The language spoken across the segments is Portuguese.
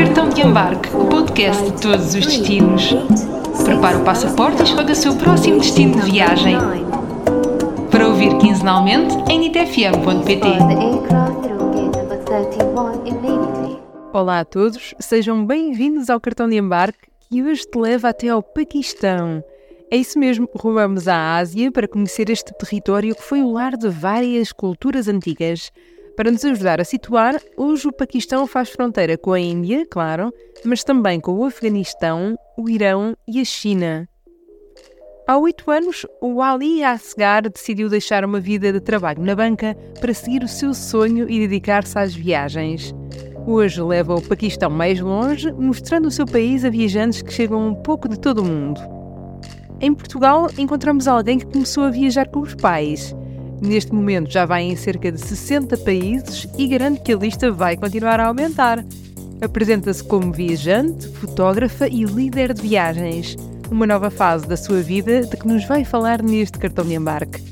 Cartão de Embarque, o podcast de todos os destinos. Prepare o passaporte e escolha o seu próximo destino de viagem. Para ouvir quinzenalmente em nitfm.pt. Olá a todos, sejam bem-vindos ao Cartão de Embarque que hoje te leva até ao Paquistão. É isso mesmo, rumamos à Ásia para conhecer este território que foi o lar de várias culturas antigas. Para nos ajudar a situar, hoje o Paquistão faz fronteira com a Índia, claro, mas também com o Afeganistão, o Irão e a China. Há oito anos, o Ali Asgar decidiu deixar uma vida de trabalho na banca para seguir o seu sonho e dedicar-se às viagens. Hoje leva o Paquistão mais longe, mostrando o seu país a viajantes que chegam um pouco de todo o mundo. Em Portugal, encontramos alguém que começou a viajar com os pais. Neste momento já vai em cerca de 60 países e garante que a lista vai continuar a aumentar. Apresenta-se como viajante, fotógrafa e líder de viagens. Uma nova fase da sua vida de que nos vai falar neste cartão de embarque.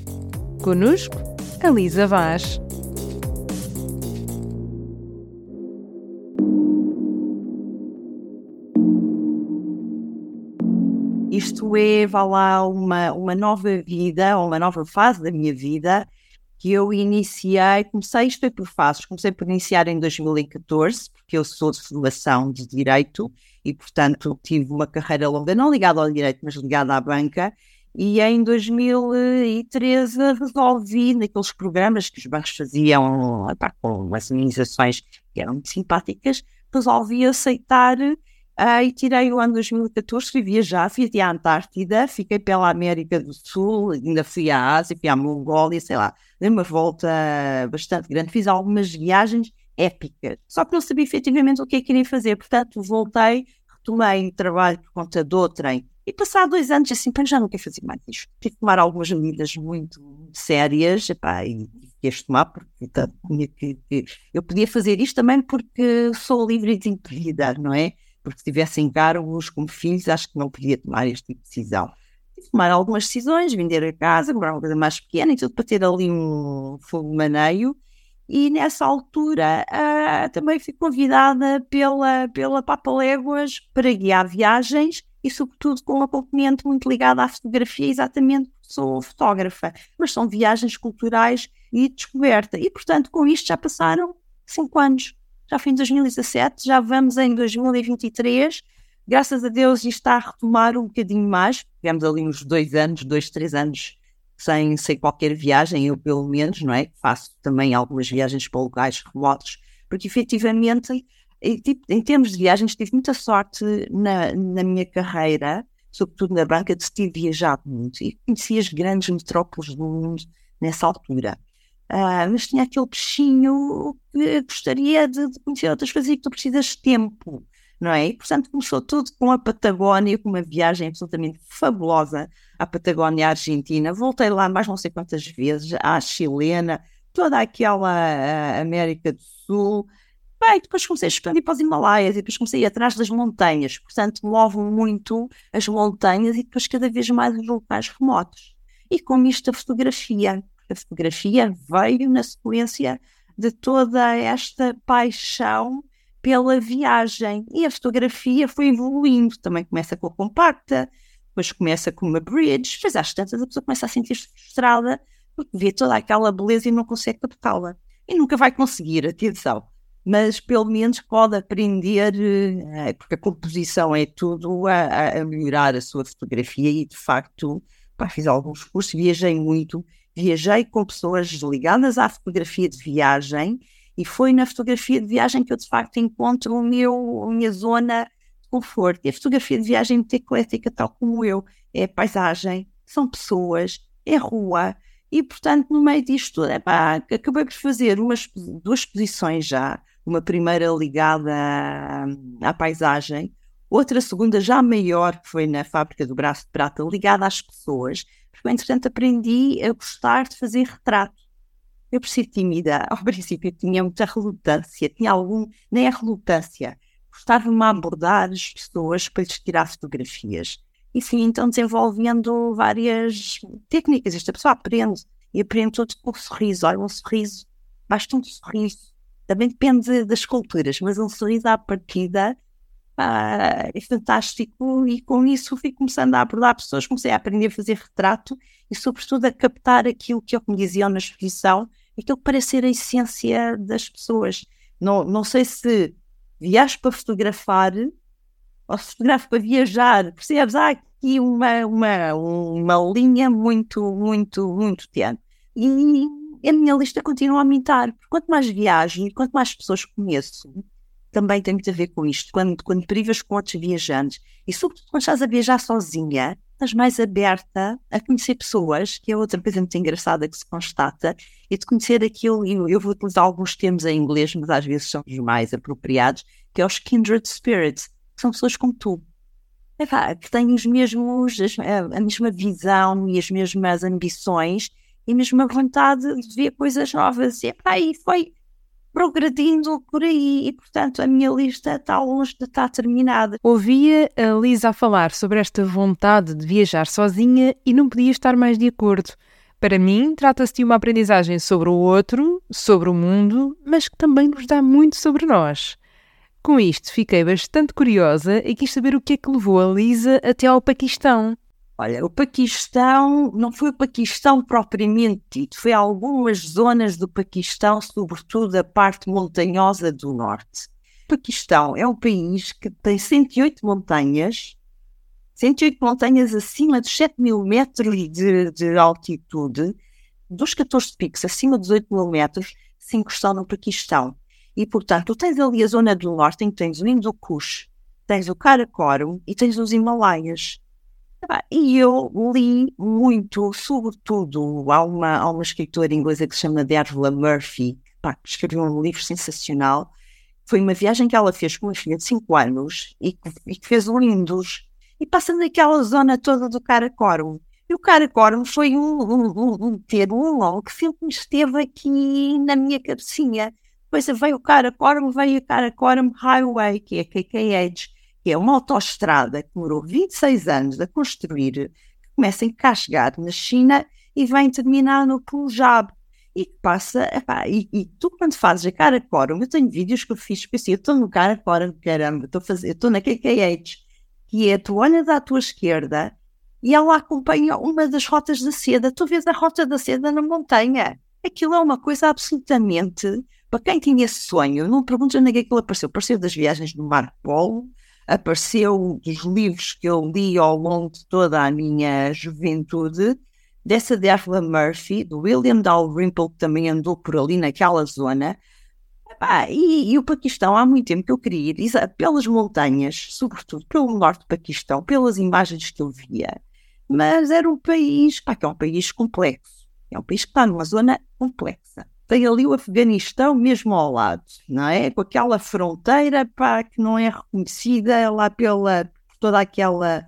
Conosco, a Lisa Vaz. É, vá lá, uma, uma nova vida, uma nova fase da minha vida que eu iniciei, comecei, isto foi por fases, comecei por iniciar em 2014, porque eu sou de formação de Direito e, portanto, tive uma carreira longa, não ligada ao Direito, mas ligada à banca, e em 2013 resolvi, naqueles programas que os bancos faziam, com as organizações que eram muito simpáticas, resolvi aceitar Uh, e tirei o ano 2014, fui viajar, fui até à Antártida, fiquei pela América do Sul, ainda fui à Ásia, fui à Mongólia, sei lá, dei uma volta bastante grande, fiz algumas viagens épicas, só que não sabia efetivamente o que é que queria fazer, portanto voltei, retomei trabalho por conta do trem, e passado dois anos assim, já não quero fazer mais isto, tive que tomar algumas medidas muito sérias, epá, e queres tomar, porque que, eu podia fazer isto também porque sou livre e desimpedida, não é? Porque se tivesse encargos como filhos, acho que não podia tomar este tipo de decisão. De tomar algumas decisões, vender a casa, comprar uma coisa mais pequena e tudo para ter ali um fogo maneio. E nessa altura uh, também fui convidada pela, pela Papa Léguas para guiar viagens e, sobretudo, com uma componente muito ligada à fotografia, exatamente porque sou fotógrafa. Mas são viagens culturais e descoberta. E, portanto, com isto já passaram cinco anos já foi em 2017, já vamos em 2023. Graças a Deus está a retomar um bocadinho mais. Tivemos ali uns dois anos, dois, três anos sem, sem qualquer viagem, eu pelo menos, não é? Faço também algumas viagens para lugares remotos, porque efetivamente, em, tipo, em termos de viagens, tive muita sorte na, na minha carreira, sobretudo na banca, de ter viajado muito e conheci as grandes metrópoles do mundo nessa altura. Uh, mas tinha aquele peixinho que gostaria de, de, conhecer outras coisas e que tu precisas de tempo, não é? E, portanto, começou tudo com a Patagónia, com uma viagem absolutamente fabulosa à Patagónia Argentina. Voltei lá mais não sei quantas vezes, à chilena, toda aquela América do Sul. Bem, depois comecei a expandir para os Himalaias e depois comecei a ir atrás das montanhas. Portanto, movo muito as montanhas e depois cada vez mais os locais remotos. E com isto a fotografia a fotografia veio na sequência de toda esta paixão pela viagem. E a fotografia foi evoluindo. Também começa com a compacta, depois começa com uma bridge, depois às tantas a pessoa começa a sentir-se frustrada porque vê toda aquela beleza e não consegue captá-la. E nunca vai conseguir, atenção. Mas pelo menos pode aprender, eh, porque a composição é tudo, a, a melhorar a sua fotografia e de facto, pá, fiz alguns cursos, viajei muito viajei com pessoas ligadas à fotografia de viagem e foi na fotografia de viagem que eu de facto encontro o meu, a minha zona de conforto. E a fotografia de viagem é muito eclética, tal como eu. É paisagem, são pessoas, é rua. E, portanto, no meio disto, epá, acabei por fazer umas, duas exposições já. Uma primeira ligada à, à paisagem, outra segunda já maior, que foi na Fábrica do Braço de Prata, ligada às pessoas porque, entretanto, aprendi a gostar de fazer retrato. Eu, por ser tímida, ao princípio tinha muita relutância, tinha algum, nem a relutância, gostava-me abordar as pessoas para lhes tirar fotografias. E sim, então desenvolvendo várias técnicas. Esta pessoa aprende e aprende tudo com um sorriso. Olha, um sorriso, basta um sorriso também depende das culturas, mas um sorriso à partida é fantástico e com isso fui começando a abordar pessoas, comecei a aprender a fazer retrato e sobretudo a captar aquilo que eu me diziam na exposição, aquilo que parece ser a essência das pessoas. Não, não sei se viajo para fotografar ou se fotografo para viajar, percebes? Há aqui uma, uma, uma linha muito, muito, muito tenue. E a minha lista continua a aumentar. Quanto mais viajo e quanto mais pessoas conheço, também tem muito a ver com isto. Quando, quando privas com outros viajantes e, sobretudo, quando estás a viajar sozinha, estás mais aberta a conhecer pessoas, que é outra coisa muito engraçada que se constata, e de conhecer aquilo, e eu vou utilizar alguns termos em inglês, mas às vezes são os mais apropriados, que é os kindred spirits, que são pessoas como tu. Que têm os mesmos, a mesma visão e as mesmas ambições e a mesma vontade de ver coisas novas. E, pá, e foi progredindo por aí e, portanto, a minha lista está longe de estar terminada. Ouvia a Lisa a falar sobre esta vontade de viajar sozinha e não podia estar mais de acordo. Para mim, trata-se de uma aprendizagem sobre o outro, sobre o mundo, mas que também nos dá muito sobre nós. Com isto, fiquei bastante curiosa e quis saber o que é que levou a Lisa até ao Paquistão. Olha, o Paquistão não foi o Paquistão propriamente dito, foi algumas zonas do Paquistão, sobretudo a parte montanhosa do norte. O Paquistão é um país que tem 108 montanhas, 108 montanhas acima dos 7 mil metros de, de altitude, dos 14 picos acima dos 8 mil metros, 5 estão no Paquistão. E, portanto, tu tens ali a zona do norte em que tens o Hindu Kush, tens o Karakorum e tens os Himalaias. E eu li muito, sobretudo, há uma, há uma escritora inglesa que se chama Dervla Murphy, pá, que escreveu um livro sensacional. Foi uma viagem que ela fez com uma filha de 5 anos e que, e que fez lindos. E passa naquela zona toda do Karakorum. E o Karakorum foi um, um, um, termo, um nome que sempre esteve aqui na minha cabecinha. Depois veio o Karakorum, veio o Karakorum Highway, que é KKH que é uma autoestrada que demorou 26 anos a construir, que começa em Kashgar, na China, e vem terminar no Punjab. E passa, epá, e, e, tu quando fazes a Karakoram, eu tenho vídeos que eu fiz, pensei, eu estou no Karakoram, caramba, estou fazer, estou na KKH, que é, tu olhas à tua esquerda e ela acompanha uma das rotas da seda, tu vês a rota da seda na montanha. Aquilo é uma coisa absolutamente, para quem tinha esse sonho, não perguntes onde é que aquilo apareceu, apareceu das viagens do Marco Polo, apareceu dos livros que eu li ao longo de toda a minha juventude, dessa de Ursula Murphy, do William Dalrymple, que também andou por ali naquela zona. e, e, o Paquistão, há muito tempo que eu queria ir pelas montanhas, sobretudo pelo norte do Paquistão, pelas imagens que eu via. Mas era um país, pá, que é um país complexo. É um país que está numa zona complexa tem ali o Afeganistão mesmo ao lado, não é? Com aquela fronteira pá, que não é reconhecida lá pela toda aquela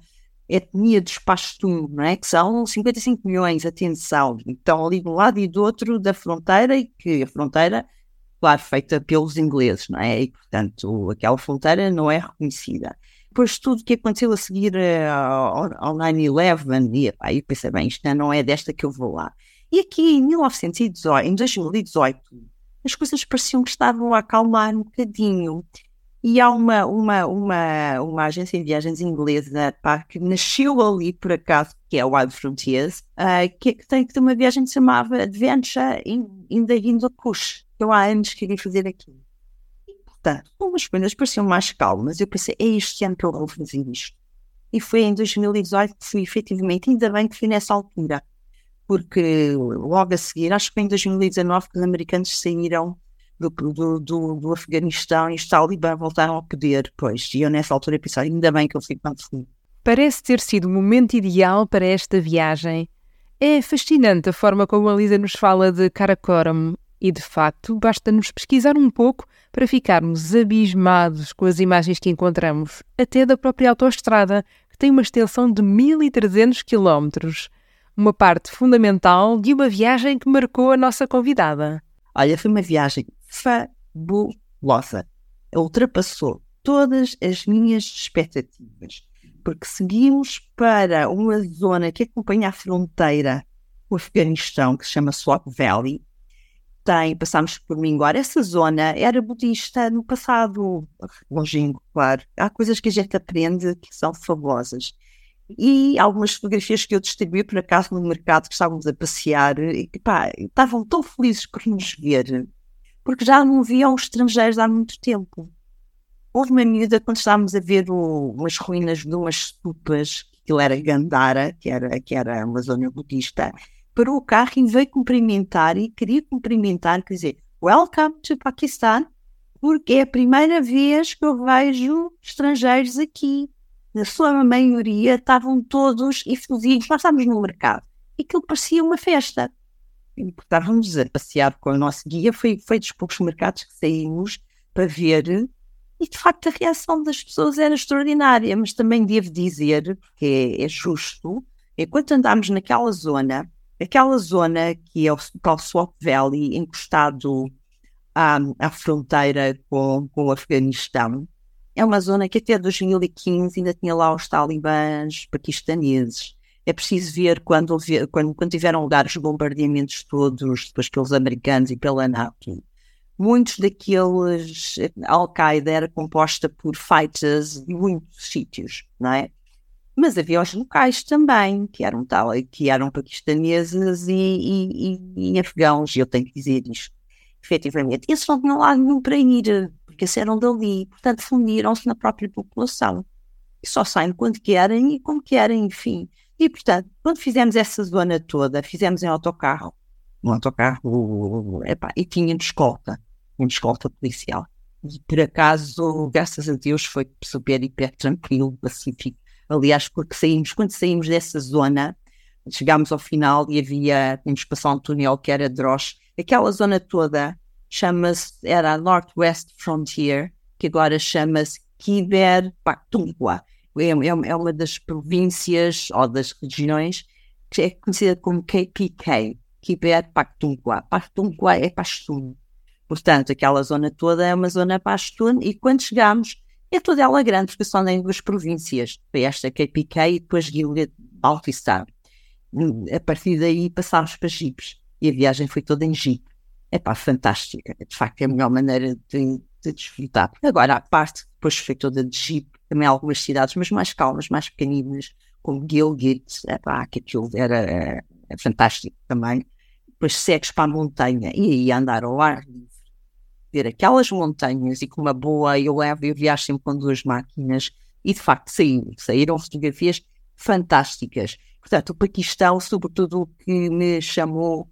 etnia dos Pashtun, não é? Que são 55 milhões, atenção, estão ali de um lado e do outro da fronteira e que a fronteira, claro, feita pelos ingleses, não é? E, portanto, aquela fronteira não é reconhecida. Depois tudo que aconteceu a seguir uh, ao, ao 9-11, e pá, eu pensei, bem, isto não é desta que eu vou lá. E aqui em 1918, em 2018, as coisas pareciam que estavam a acalmar um bocadinho. E há uma, uma, uma, uma agência de viagens inglesa pá, que nasceu ali por acaso, que é o Wild Frontiers, uh, que, que, tem, que tem uma viagem que se chamava Adventure in, in the Hindu Kush, que eu há anos queria fazer aqui. E, portanto, umas coisas pareciam mais calmas. Eu pensei, é este ano que eu vou fazer isto. E foi em 2018 que fui efetivamente, ainda bem que fui nessa altura porque logo a seguir, acho que em 2019 que os americanos saíram do, do, do, do Afeganistão e os talibã voltaram ao poder, pois, e eu nessa altura pensei, ainda bem que eu fui quando fui. Parece ter sido o momento ideal para esta viagem. É fascinante a forma como a Lisa nos fala de Karakoram e, de facto, basta-nos pesquisar um pouco para ficarmos abismados com as imagens que encontramos, até da própria autoestrada, que tem uma extensão de 1300 quilómetros uma parte fundamental de uma viagem que marcou a nossa convidada. Olha, foi uma viagem fabulosa. Ultrapassou todas as minhas expectativas, porque seguimos para uma zona que acompanha a fronteira com o Afeganistão, que se chama Swat Valley, tem, passámos por Minguar, essa zona era budista no passado longínquo, claro. Há coisas que a gente aprende que são fabulosas. E algumas fotografias que eu distribuí por acaso no mercado que estávamos a passear e que pá, estavam tão felizes por nos ver, porque já não viam estrangeiros há muito tempo. Houve uma miúda quando estávamos a ver o, umas ruínas de umas stupas, que aquilo era Gandhara, que era, que era uma zona budista, parou o carro e veio cumprimentar e queria cumprimentar, quer dizer, Welcome to Pakistan, porque é a primeira vez que eu vejo estrangeiros aqui. Na sua maioria estavam todos efusidos. Nós estávamos no mercado e aquilo parecia uma festa. Estávamos a passear com o nosso guia, foi, foi dos poucos mercados que saímos para ver e de facto a reação das pessoas era extraordinária, mas também devo dizer, porque é, é justo, enquanto andámos naquela zona, aquela zona que é o tal Swap Valley, encostado à, à fronteira com, com o Afeganistão, é uma zona que até 2015 ainda tinha lá os talibãs paquistaneses. É preciso ver quando, quando, quando tiveram lugar os bombardeamentos todos, depois pelos americanos e pela NATO. Muitos daqueles. Al-Qaeda era composta por fighters de muitos sítios, não é? Mas havia os locais também, que eram tal, que eram paquistaneses e, e, e, e afegãos, eu tenho que dizer isto. Efetivamente, esses não tinham lá nenhum para ir, porque esses eram dali, portanto fundiram-se na própria população. E só saem quando querem e como querem, enfim. E, portanto, quando fizemos essa zona toda, fizemos em autocarro, um autocarro, epá, e tinha de escolta, um escolta policial. E, por acaso, graças a Deus, foi super, hiper tranquilo, pacífico Aliás, porque saímos, quando saímos dessa zona, chegámos ao final e havia, tínhamos passar um túnel que era Drosh. Aquela zona toda chama-se, era a Northwest Frontier, que agora chama-se Kiber Paktungwa. É, é, é, uma das províncias ou das regiões que é conhecida como KPK, Kiber Paktungwa. Paktungwa é Pashtun. Portanto, aquela zona toda é uma zona Pashtun e quando chegamos é toda ela grande, porque são em duas províncias. Foi esta KPK e depois Gilead Baltistan. A partir daí passámos para jipes e a viagem foi toda em jeep. É pá, fantástica. De facto, é a melhor maneira de, de desfrutar. Agora, a parte depois foi toda de jeep, também algumas cidades, mas mais calmas, mais pequeninas, como Gilgit, é pá, que aquilo era é, é fantástico também. Depois segues para a montanha e aí andar ao ar livre ver aquelas montanhas e com uma boa, eu levo, eu viajo sempre com duas máquinas e de facto saíram, saíram fotografias fantásticas. Portanto, o Paquistão, sobretudo o que me chamou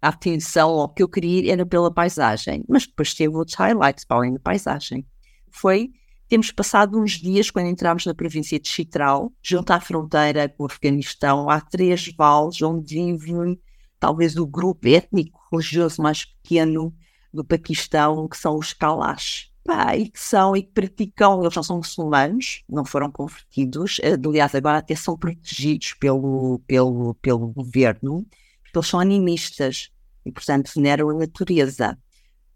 a atenção, ou que eu queria era pela paisagem, mas depois teve outros highlights para além da paisagem. Foi, temos passado uns dias, quando entramos na província de Chitral, junto à fronteira com o Afeganistão, há três vales onde vive talvez o grupo étnico religioso mais pequeno do Paquistão, que são os Kalash. Pá, e que são e que praticam, eles não são muçulmanos, não foram convertidos, aliás, agora até são protegidos pelo, pelo, pelo governo, eles são animistas e, portanto, veneram a natureza.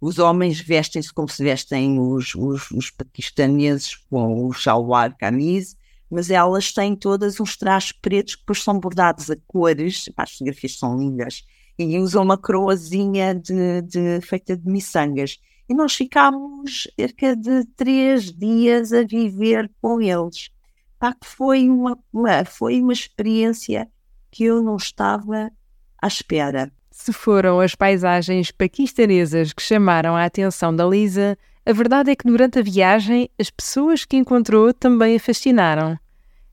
Os homens vestem-se como se vestem os, os, os paquistaneses com o shalwar kameez, mas elas têm todas uns trajes pretos que depois são bordados a cores, as fotografias são lindas, e usam uma coroazinha de, de, feita de miçangas. E nós ficámos cerca de três dias a viver com eles. Pá, foi uma, uma, foi uma experiência que eu não estava à espera. Se foram as paisagens paquistanesas que chamaram a atenção da Lisa, a verdade é que durante a viagem as pessoas que encontrou também a fascinaram.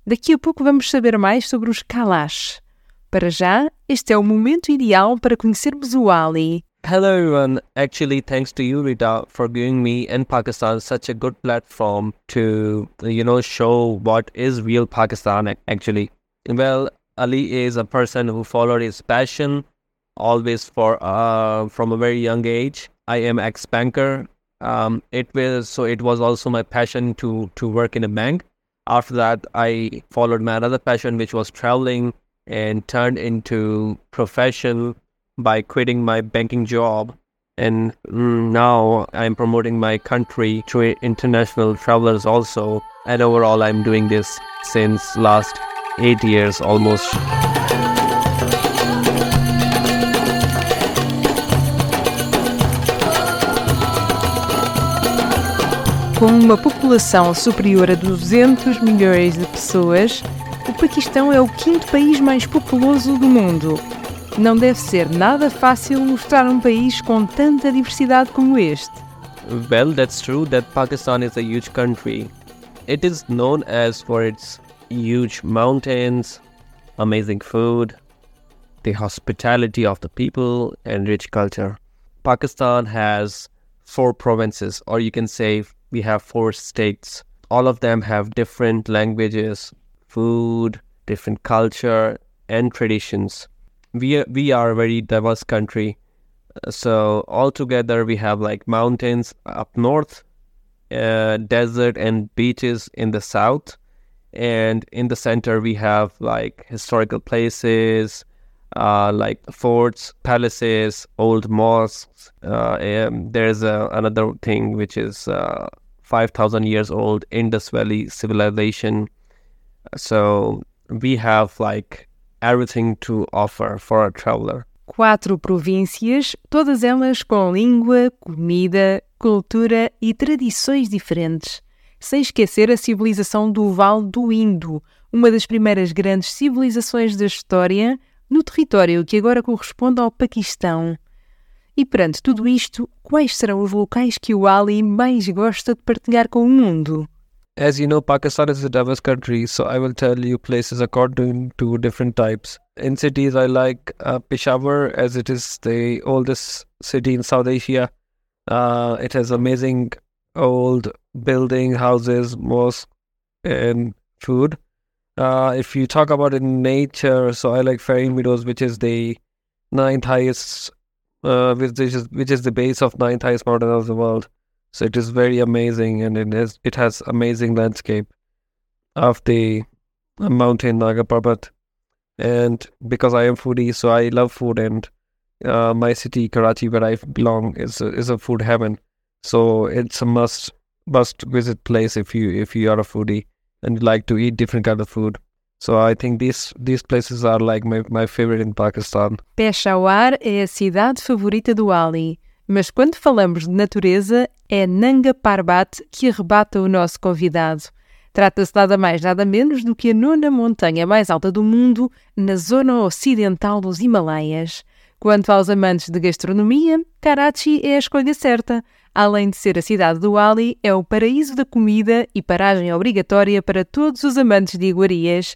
Daqui a pouco vamos saber mais sobre os Kalash, Para já, este é o momento ideal para conhecermos o Ali. Hello everyone. Actually, thanks to you, Rita, for giving me and Pakistan such a good platform to, you know, show what is real Pakistan actually. Well, Ali is a person who followed his passion always for uh, from a very young age. I am ex banker. Um, it was so it was also my passion to to work in a bank. After that, I followed my another passion, which was traveling and turned into profession by quitting my banking job and now i'm promoting my country to international travelers also and overall i'm doing this since last eight years almost. Com uma população superior a 200 milhões de pessoas, o Paquistão é o quinto país mais populoso do mundo. Não deve ser nada fácil mostrar um país com tanta diversidade como este. Well, that's true that Pakistan is a huge country. It is known as for its huge mountains, amazing food, the hospitality of the people, and rich culture. Pakistan has four provinces, or you can say we have four states. All of them have different languages, food, different culture, and traditions. We are, we are a very diverse country. So altogether, we have like mountains up north, uh, desert and beaches in the south, and in the center we have like historical places, uh, like forts, palaces, old mosques. Uh, there's another thing which is uh, 5,000 years old Indus Valley civilization. So we have like everything to offer for a traveler. Quatro províncias, todas elas com língua, comida, cultura e tradições diferentes. Sem esquecer a civilização do Vale do Indo, uma das primeiras grandes civilizações da história, no território que agora corresponde ao Paquistão. E perante tudo isto, quais serão os locais que o Ali mais gosta de partilhar com o mundo? As you know, Pakistan is a diverse country, so I will tell you places according to different types. In cities, I like uh, Peshawar as it is the oldest city in South Asia. Uh, it has amazing old building, houses, mosques, and food. Uh, if you talk about in nature, so I like Fairy Meadows, which is the ninth highest, uh, which is which is the base of ninth highest mountain of the world. So it is very amazing, and it has it has amazing landscape of the mountain Naga Parbat. And because I am foodie, so I love food, and uh, my city Karachi, where I belong, is a, is a food heaven. So it's a must must visit place if you if you are a foodie and like to eat different kind of food. So I think these these places are like my, my favorite in Pakistan. Peshawar é a cidade favorita do Ali, mas quando falamos de natureza é Nanga Parbat que arrebata o nosso convidado. Trata-se nada mais nada menos do que a nona montanha mais alta do mundo na zona ocidental dos Himalaias. Quanto aos amantes de gastronomia, Karachi é a escolha certa. Além de ser a cidade do Ali, é o paraíso da comida e paragem obrigatória para todos os amantes de iguarias.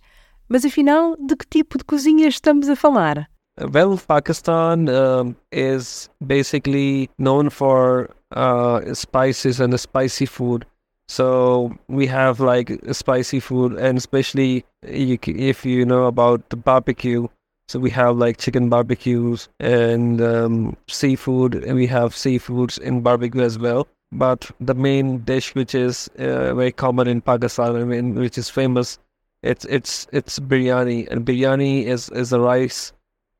Mas afinal, de que tipo de cozinha estamos a falar? Well, Pakistan um, is basically known for uh, spices and spicy food. So we have like spicy food, and especially if you know about the barbecue. So we have like chicken barbecues and um, seafood, and we have seafoods in barbecue as well. But the main dish, which is uh, very common in Pakistan, I mean, which is famous, it's it's it's biryani, and biryani is is a rice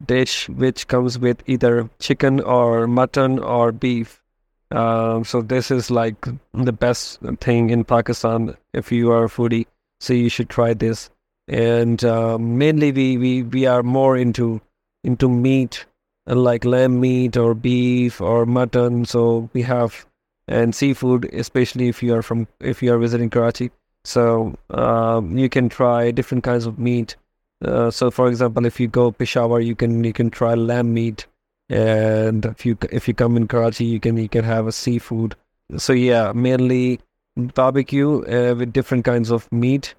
dish which comes with either chicken or mutton or beef. Um, so this is like the best thing in Pakistan if you are a foodie. So you should try this. And uh, mainly we, we, we are more into into meat, like lamb meat or beef or mutton. So we have and seafood, especially if you are from if you are visiting Karachi. So um, you can try different kinds of meat. Uh, so, for example, if you go Peshawar, you can you can try lamb meat and if you if you come in Karachi, you can you can have a seafood. So yeah, mainly barbecue uh, with different kinds of meat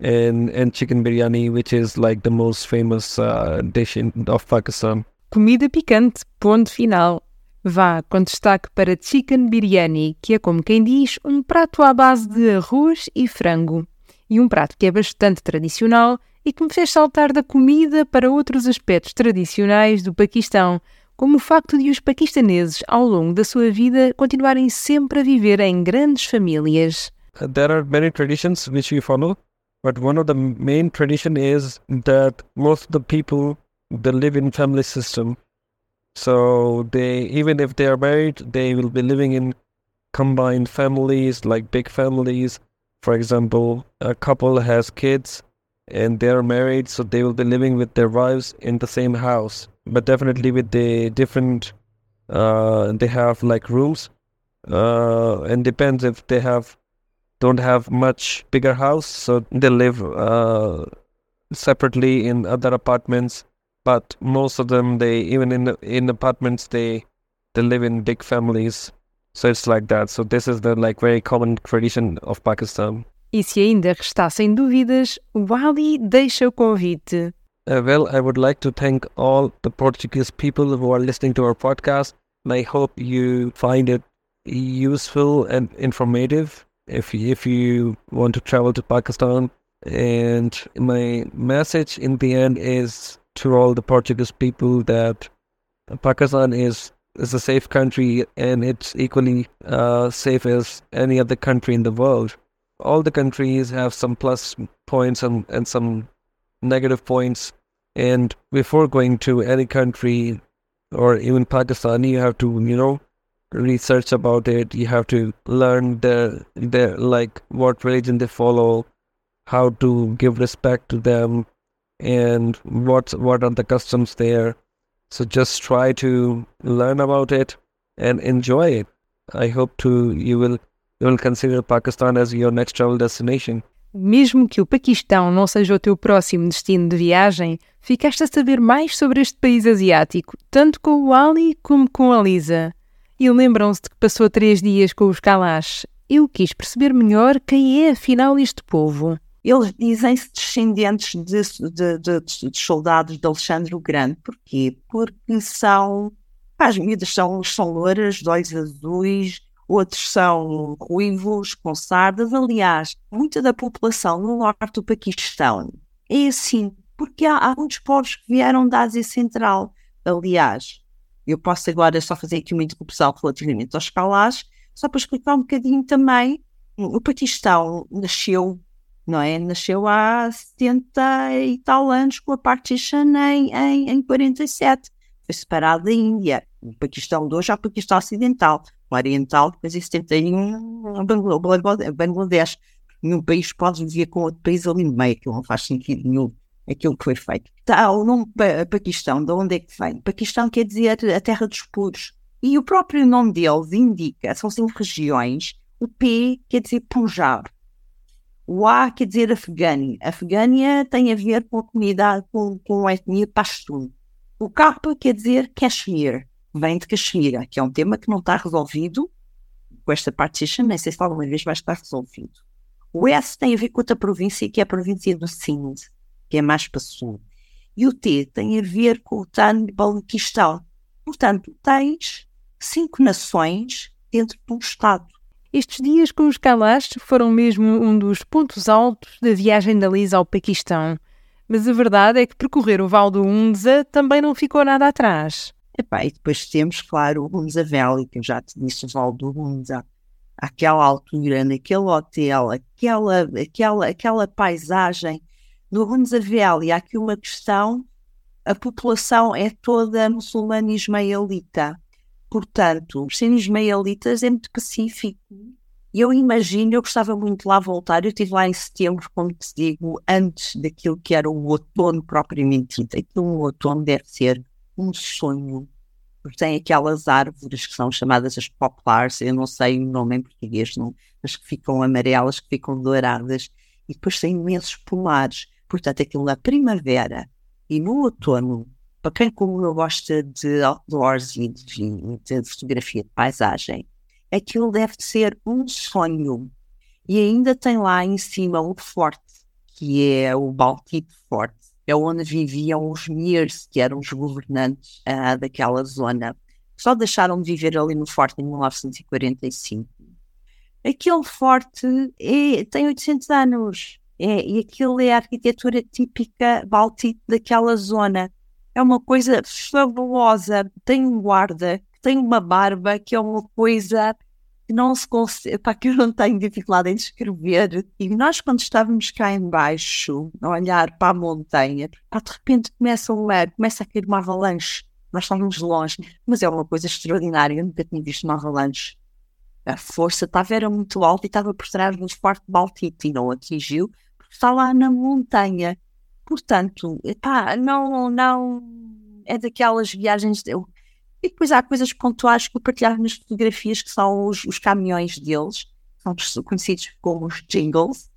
and and chicken biryani, which is like the most famous uh, dish in, of Pakistan. Comida picante, ponto final. Vá com destaque para chicken biryani, que é como quem diz um prato à base de arroz e frango. E um prato que é bastante tradicional e que me fez saltar da comida para outros aspectos tradicionais do Paquistão, como o facto de os paquistaneses, ao longo da sua vida, continuarem sempre a viver em grandes famílias. There are many traditions which we follow, but one of the main tradition is that most of the people they live in family system. So they even if they are married, they will be living in combined families, like big families. For example, a couple has kids and they are married, so they will be living with their wives in the same house but definitely with the different uh, they have like rooms uh, and depends if they have don't have much bigger house, so they live uh, separately in other apartments. But most of them, they even in in apartments, they they live in big families. So it's like that. So this is the like very common tradition of Pakistan. E se ainda restassem dúvidas, o Ali deixa o convite. Uh, well, I would like to thank all the Portuguese people who are listening to our podcast. And I hope you find it useful and informative if if you want to travel to Pakistan. And my message in the end is to all the Portuguese people that Pakistan is is a safe country and it's equally uh, safe as any other country in the world all the countries have some plus points and, and some negative points. And before going to any country or even Pakistan, you have to, you know, research about it. You have to learn their their like what religion they follow, how to give respect to them, and what what are the customs there. So just try to learn about it and enjoy it. I hope to you will you will consider Pakistan as your next travel destination. Mesmo que o Paquistão não seja o teu próximo destino de viagem, ficaste a saber mais sobre este país asiático, tanto com o Ali como com a Lisa. E lembram-se de que passou três dias com os Kalash. Eu quis perceber melhor quem é afinal este povo. Eles dizem-se descendentes de, de, de, de, soldados de Alexandre o Grande. Porquê? Porque são. As miúdas são, são louras, olhos azuis, outros são ruivos, com sardas. Aliás, muita da população no norte do Paquistão é assim, porque há, há muitos povos que vieram da Ásia Central. Aliás, eu posso agora só fazer aqui uma interrupção relativamente aos calás, só para explicar um bocadinho também. O Paquistão nasceu, não é? Nasceu há 70 e tal anos com a partition em, em, em 47. Foi separado da Índia. O Paquistão de hoje é o Paquistão Ocidental oriental, depois em 71 Bangladesh. Nenhum país pode viver com outro país ali no meio, aquilo não faz sentido nenhum, aquilo que foi feito. O nome Paquistão, de onde é que vem? Paquistão quer dizer a terra dos puros. E o próprio nome deles indica, são cinco regiões, o P quer dizer Punjab, o A quer dizer Afegânia. Afegânia tem a ver com a comunidade, com, com a etnia Pashtun. O K quer dizer Kashmir vem de Caxemira, que é um tema que não está resolvido com esta partition, nem sei se alguma vez vai estar resolvido. O S tem a ver com outra província, que é a província do Sindh, que é mais para sul. E o T tem a ver com o Tan Baluquistão. Portanto, tens cinco nações dentro de um Estado. Estes dias com os Kalash foram mesmo um dos pontos altos da viagem da Lisa ao Paquistão. Mas a verdade é que percorrer o Val do Unza também não ficou nada atrás. Epá, e depois temos, claro, o Hunza Valley, que eu já te disse, o Vale do Hunza, aquela altura, naquele hotel, aquela, aquela, aquela paisagem. No Hunza Valley há aqui uma questão, a população é toda muçulmana ismaelita. Portanto, os serem ismaelitas é muito pacífico. E eu imagino, eu gostava muito de lá voltar. Eu estive lá em setembro, como te digo, antes daquilo que era o outono propriamente dito. Aquilo, o outono deve ser um sonho, porque tem aquelas árvores que são chamadas as poplars, eu não sei o nome em português, não, mas que ficam amarelas, que ficam douradas, e depois tem imensos pomar Portanto, aquilo na primavera e no outono, para quem como eu gosta de outdoors e de, de fotografia de paisagem, aquilo deve ser um sonho. E ainda tem lá em cima o forte, que é o Baltito Forte, é onde viviam os Mirs, que eram os governantes uh, daquela zona. Só deixaram de viver ali no forte em 1945. Aquele forte é, tem 800 anos é, e aquilo é a arquitetura típica báltica daquela zona. É uma coisa fabulosa. Tem um guarda, tem uma barba, que é uma coisa que não se consegue, para que eu não tenho dificuldade em descrever. E nós, quando estávamos cá embaixo, a olhar para a montanha, pá, de repente começa a, começa a cair uma avalanche. Nós estávamos longe, mas é uma coisa extraordinária. Eu nunca tinha visto uma avalanche. A força estava era muito alta e estava por trás do forte Baltito e não atingiu, porque está lá na montanha. Portanto, pá, não, não é daquelas viagens. Eu e depois há coisas pontuais que eu partilhava nas fotografias, que são os, os caminhões deles. são conhecidos como os jingles,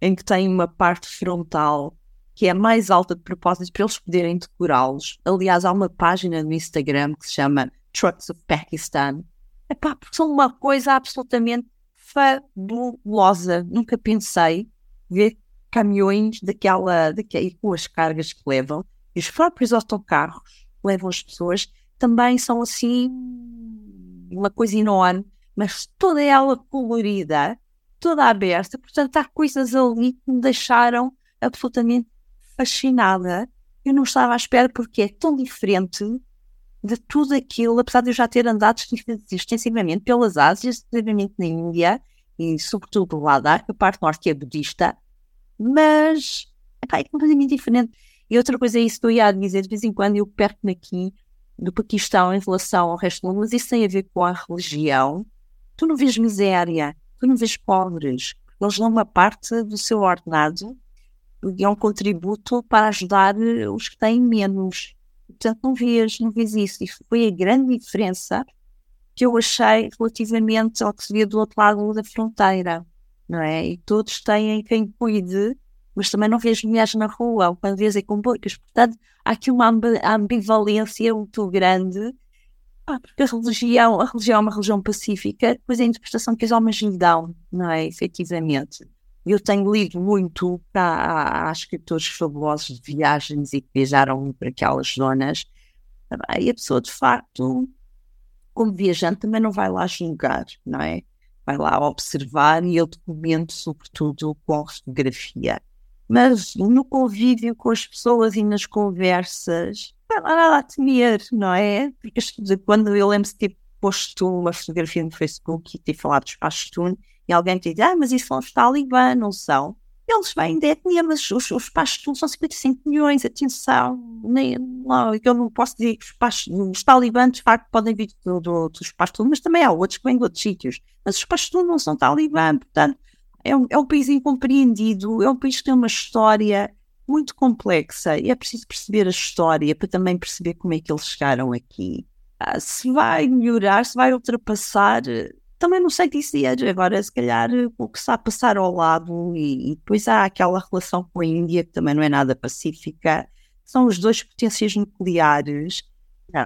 em que tem uma parte frontal que é mais alta de propósito para eles poderem decorá-los. Aliás, há uma página no Instagram que se chama Trucks of Pakistan. Epá, porque são uma coisa absolutamente fabulosa. Nunca pensei ver caminhões daquela, daquela, com as cargas que levam. E os próprios autocarros que levam as pessoas também são assim uma coisa enorme, mas toda ela colorida, toda aberta. Portanto, há coisas ali que me deixaram absolutamente fascinada. Eu não estava à espera porque é tão diferente de tudo aquilo, apesar de eu já ter andado extensivamente pelas Ásias, extensivamente na Índia e sobretudo lá da parte norte que é budista, mas epá, é completamente diferente. E outra coisa é isso que eu ia dizer, de vez em quando eu perco-me aqui do Paquistão em relação ao resto do mundo, mas isso tem a ver com a religião. Tu não vês miséria, tu não vês pobres, eles dão uma parte do seu ordenado e é um contributo para ajudar os que têm menos. Portanto, não vês, não vês isso. E foi a grande diferença que eu achei relativamente ao que se vê do outro lado da fronteira, não é? E todos têm quem cuide, mas também não vês mulheres na rua, quando vês é com bocas. Portanto, há aqui uma ambivalência muito grande, ah, porque a religião, a religião é uma religião pacífica, depois a interpretação que os homens lhe dão, não é? Efetivamente. Eu tenho lido muito para há escritores fabulosos de viagens e que viajaram para aquelas zonas, e a pessoa de facto como viajante, também não vai lá julgar, não é? Vai lá observar e eu documento, sobretudo, com fotografia. Mas no convívio com as pessoas e nas conversas, não há nada a temer, não é? Porque quando eu lembro-se ter posto uma fotografia no Facebook e ter falado dos Pashtun, e alguém te diz, ah, mas isso são os talibã, não são? eles vêm da etnia, mas os, os pastores são 55 milhões, atenção, nem, não, eu não posso dizer que os, pastores, os talibãs de facto podem vir do, do, dos pastores, mas também há outros que vêm de outros sítios, mas os pastores não são talibã, portanto é um, é um país incompreendido, é um país que tem uma história muito complexa e é preciso perceber a história para também perceber como é que eles chegaram aqui. Ah, se vai melhorar, se vai ultrapassar, também não sei dizer. Agora, se calhar, o que está a passar ao lado, e, e, depois há aquela relação com a Índia, que também não é nada pacífica, são os dois potências nucleares.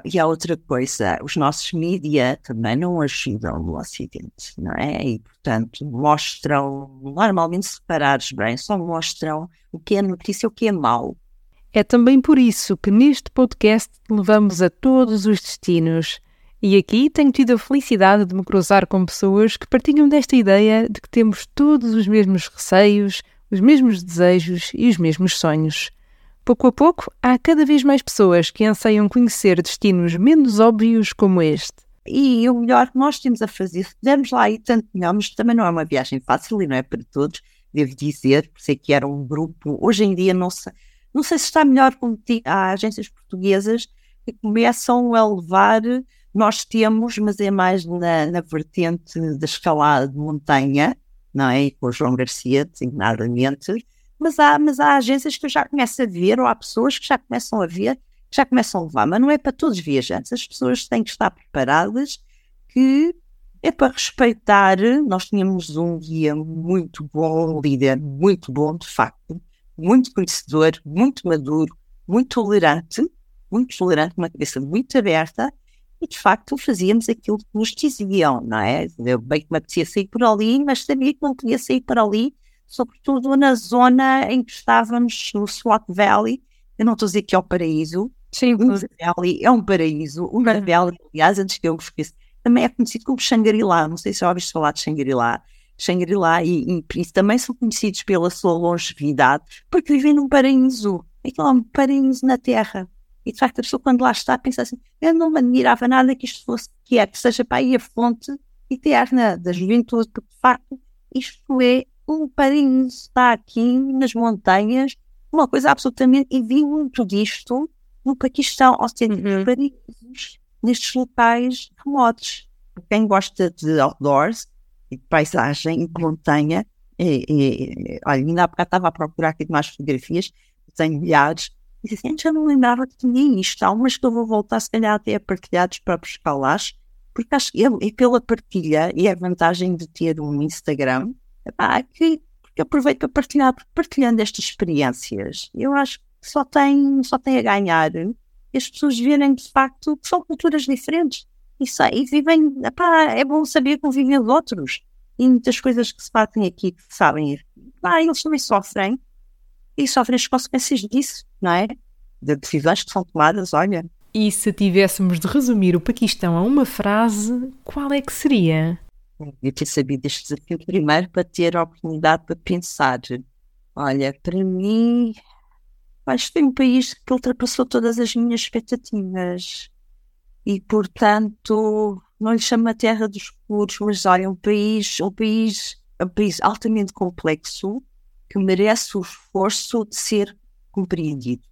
E há outra coisa, os nossos mídia também não ajudam no Ocidente, não é? E, portanto, mostram, normalmente separados bem, só mostram o que é notícia e o que é mau. É também por isso que neste podcast levamos a todos os destinos e aqui tenho tido a felicidade de me cruzar com pessoas que partilham desta ideia de que temos todos os mesmos receios, os mesmos desejos e os mesmos sonhos. Pouco a pouco, há cada vez mais pessoas que anseiam conhecer destinos menos óbvios como este. E o melhor que nós temos a fazer, se pudermos lá ir tanto melhor, mas também não é uma viagem fácil e não é para todos, devo dizer, por sei que era um grupo, hoje em dia não sei, não sei se está melhor como há agências portuguesas que começam a levar nós temos, mas é mais na, na vertente da escalada de montanha, não é? E com o João Garcia, designadamente. Mas há, mas há agências que eu já começo a ver, ou há pessoas que já começam a ver, que já começam a levar, mas não é para todos os viajantes. As pessoas têm que estar preparadas que é para respeitar. Nós tínhamos um guia muito bom, um líder muito bom, de facto, muito conhecedor, muito maduro, muito tolerante, muito tolerante, uma cabeça muito aberta e de facto fazíamos aquilo que nos diziam, não é? Eu bem que me apetecia sair por ali, mas sabia que não podia sair por ali, sobretudo na zona em que estávamos, no Swat Valley. Eu não estou a dizer que é o paraíso. Sim, o Valley é um paraíso. O Valley, aliás, antes que eu me esqueça, também é conhecido como Shangri-La. Não sei se já ouviste falar de Shangri-La. Shangri-La e, e, e também são conhecidos pela sua longevidade porque vivem num paraíso. Aquilo é um paraíso na Terra. E de facto a pessoa quando lá está pensa assim, eu não me admirava nada que isto fosse, que é, que seja para aí a fonte eterna da juventude, porque de facto isto é um paraíso, está aqui nas montanhas, uma coisa absolutamente, e vi muito disto no Paquistão, ou seja, uhum. paraísos nestes locais remotos. Quem gosta de outdoors e de paisagem e de montanha, é, é, é, olha, ainda há bocado estava a procurar aqui mais fotografias, tenho milhares, e assim, já não lembrava que tinha isto. Há umas que eu vou voltar, se calhar, até a partilhar dos próprios calás, porque acho que pela partilha e a vantagem de ter um Instagram, epá, que, que aproveito para partilhar, partilhando estas experiências, eu acho que só tem, só tem a ganhar as pessoas verem de facto que são culturas diferentes. E, e vivem, epá, é bom saber conviver de outros. E muitas coisas que se fazem aqui que sabem, epá, eles também sofrem e sofrem as consequências disso, não é? De decisões que são tomadas, olha, e se tivéssemos de resumir o Paquistão a uma frase, qual é que seria? Eu ter sabido este desafio primeiro para ter a oportunidade para pensar. Olha, para mim, acho que foi um país que ultrapassou todas as minhas expectativas. E, portanto, não lhe chamo a terra dos puros, mas olha, um país, um país, um país altamente complexo que merece o esforço de ser compreendido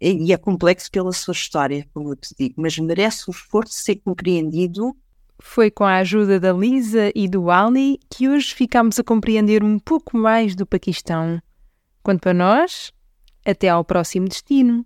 e é complexo pela sua história, como eu te digo, mas merece o esforço de ser compreendido. Foi com a ajuda da Lisa e do Ali que hoje ficamos a compreender um pouco mais do Paquistão. Quanto a nós, até ao próximo destino.